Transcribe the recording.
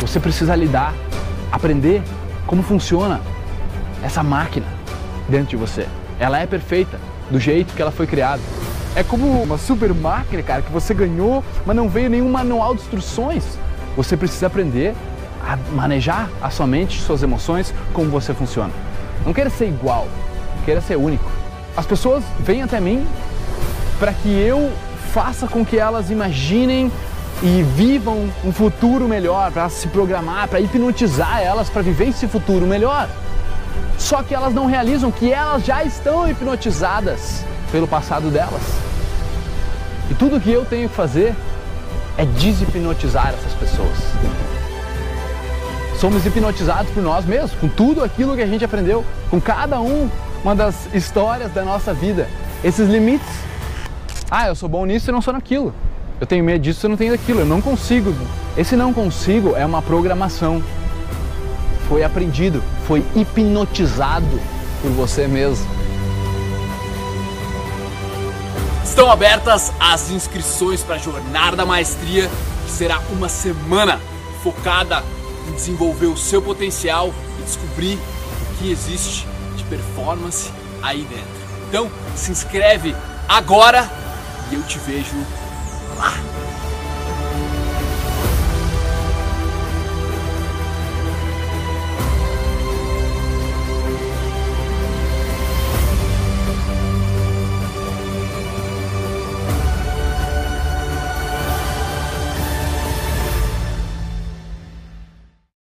Você precisa lidar, aprender como funciona essa máquina dentro de você. Ela é perfeita do jeito que ela foi criada. É como uma super máquina, cara, que você ganhou, mas não veio nenhum manual de instruções. Você precisa aprender a manejar a sua mente, suas emoções, como você funciona. Não queira ser igual, queira ser único. As pessoas vêm até mim para que eu faça com que elas imaginem e vivam um futuro melhor, para se programar, para hipnotizar elas para viver esse futuro melhor. Só que elas não realizam que elas já estão hipnotizadas pelo passado delas. E tudo que eu tenho que fazer é deshipnotizar essas pessoas. Somos hipnotizados por nós mesmos, com tudo aquilo que a gente aprendeu, com cada um, uma das histórias da nossa vida. Esses limites. Ah, eu sou bom nisso e não sou naquilo. Eu tenho medo disso e não tenho daquilo. Eu não consigo. Esse não consigo é uma programação. Foi aprendido, foi hipnotizado por você mesmo. Estão abertas as inscrições para a Jornada da Maestria, que será uma semana focada em desenvolver o seu potencial e descobrir o que existe de performance aí dentro. Então, se inscreve agora e eu te vejo 好了。